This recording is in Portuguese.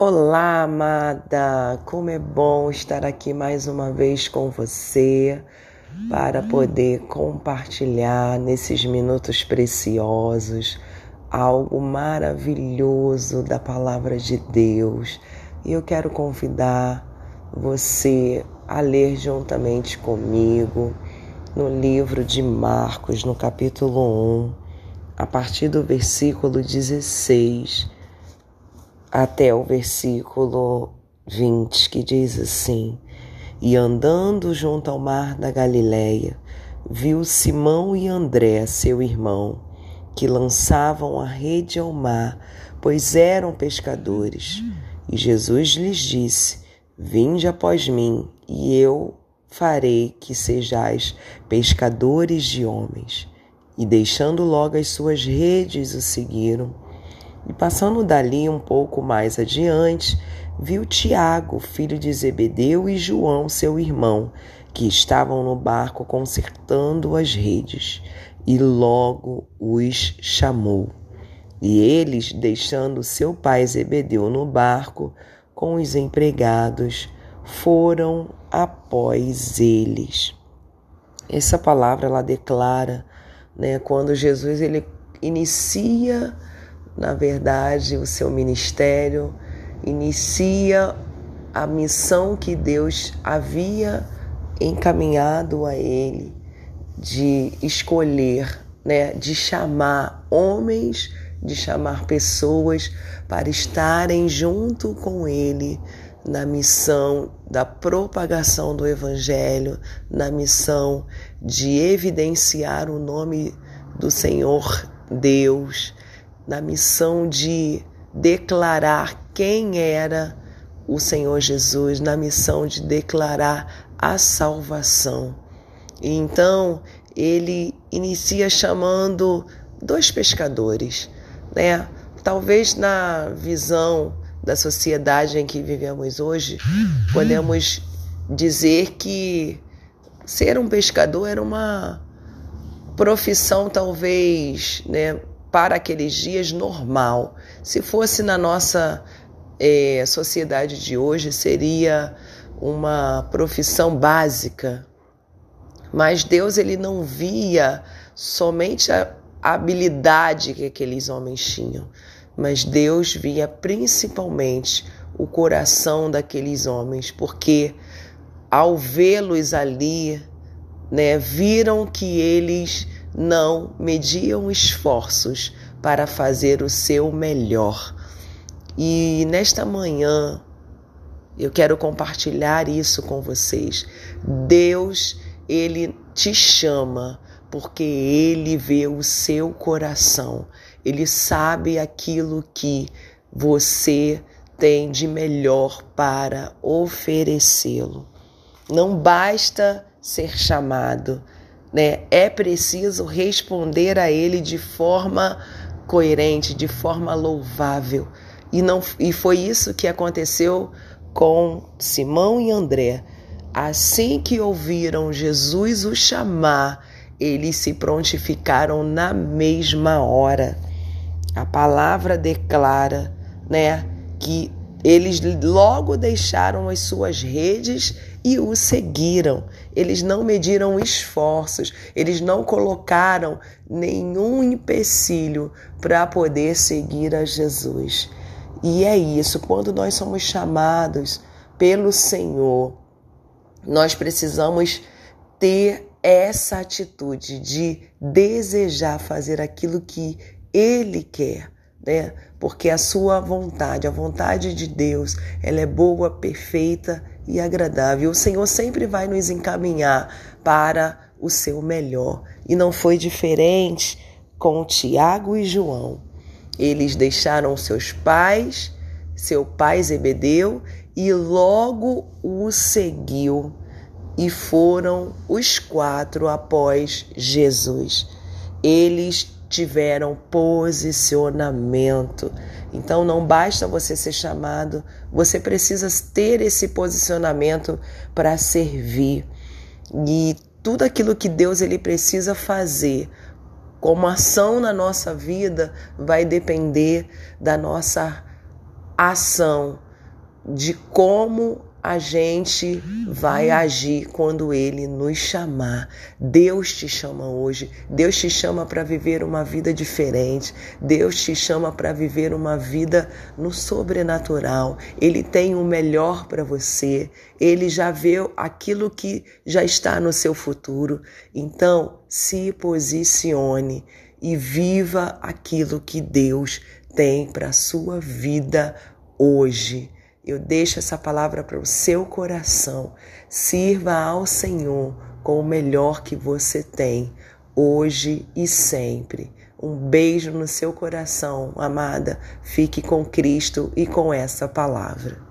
Olá, amada! Como é bom estar aqui mais uma vez com você para poder compartilhar nesses minutos preciosos algo maravilhoso da palavra de Deus. E eu quero convidar você a ler juntamente comigo no livro de Marcos, no capítulo 1, a partir do versículo 16 até o versículo 20, que diz assim: E andando junto ao mar da Galileia, viu Simão e André, seu irmão, que lançavam a rede ao mar, pois eram pescadores. E Jesus lhes disse: Vinde após mim, e eu farei que sejais pescadores de homens. E deixando logo as suas redes, o seguiram. E passando dali um pouco mais adiante, viu Tiago, filho de Zebedeu, e João, seu irmão, que estavam no barco consertando as redes, e logo os chamou. E eles, deixando seu pai Zebedeu no barco com os empregados, foram após eles. Essa palavra ela declara, né, quando Jesus ele inicia na verdade, o seu ministério inicia a missão que Deus havia encaminhado a ele de escolher, né, de chamar homens, de chamar pessoas para estarem junto com ele na missão da propagação do evangelho, na missão de evidenciar o nome do Senhor Deus na missão de declarar quem era o Senhor Jesus, na missão de declarar a salvação. E então ele inicia chamando dois pescadores, né? Talvez na visão da sociedade em que vivemos hoje, podemos dizer que ser um pescador era uma profissão talvez, né, para aqueles dias normal. Se fosse na nossa é, sociedade de hoje, seria uma profissão básica. Mas Deus ele não via somente a habilidade que aqueles homens tinham, mas Deus via principalmente o coração daqueles homens, porque ao vê-los ali, né, viram que eles não mediam esforços para fazer o seu melhor. E nesta manhã eu quero compartilhar isso com vocês. Deus, ele te chama porque ele vê o seu coração. Ele sabe aquilo que você tem de melhor para oferecê-lo. Não basta ser chamado, né? É preciso responder a ele de forma coerente, de forma louvável. E não e foi isso que aconteceu com Simão e André. Assim que ouviram Jesus o chamar, eles se prontificaram na mesma hora. A palavra declara, né, que eles logo deixaram as suas redes e o seguiram. Eles não mediram esforços, eles não colocaram nenhum empecilho para poder seguir a Jesus. E é isso, quando nós somos chamados pelo Senhor, nós precisamos ter essa atitude de desejar fazer aquilo que Ele quer, né? Porque a sua vontade, a vontade de Deus, ela é boa, perfeita e agradável. O Senhor sempre vai nos encaminhar para o seu melhor. E não foi diferente com Tiago e João. Eles deixaram seus pais, seu pai Zebedeu, e logo o seguiu. E foram os quatro após Jesus. Eles tiveram posicionamento. Então não basta você ser chamado, você precisa ter esse posicionamento para servir. E tudo aquilo que Deus ele precisa fazer como ação na nossa vida vai depender da nossa ação, de como a gente vai agir quando Ele nos chamar. Deus te chama hoje, Deus te chama para viver uma vida diferente, Deus te chama para viver uma vida no sobrenatural. Ele tem o melhor para você, Ele já vê aquilo que já está no seu futuro. Então, se posicione e viva aquilo que Deus tem para a sua vida hoje. Eu deixo essa palavra para o seu coração. Sirva ao Senhor com o melhor que você tem, hoje e sempre. Um beijo no seu coração, amada. Fique com Cristo e com essa palavra.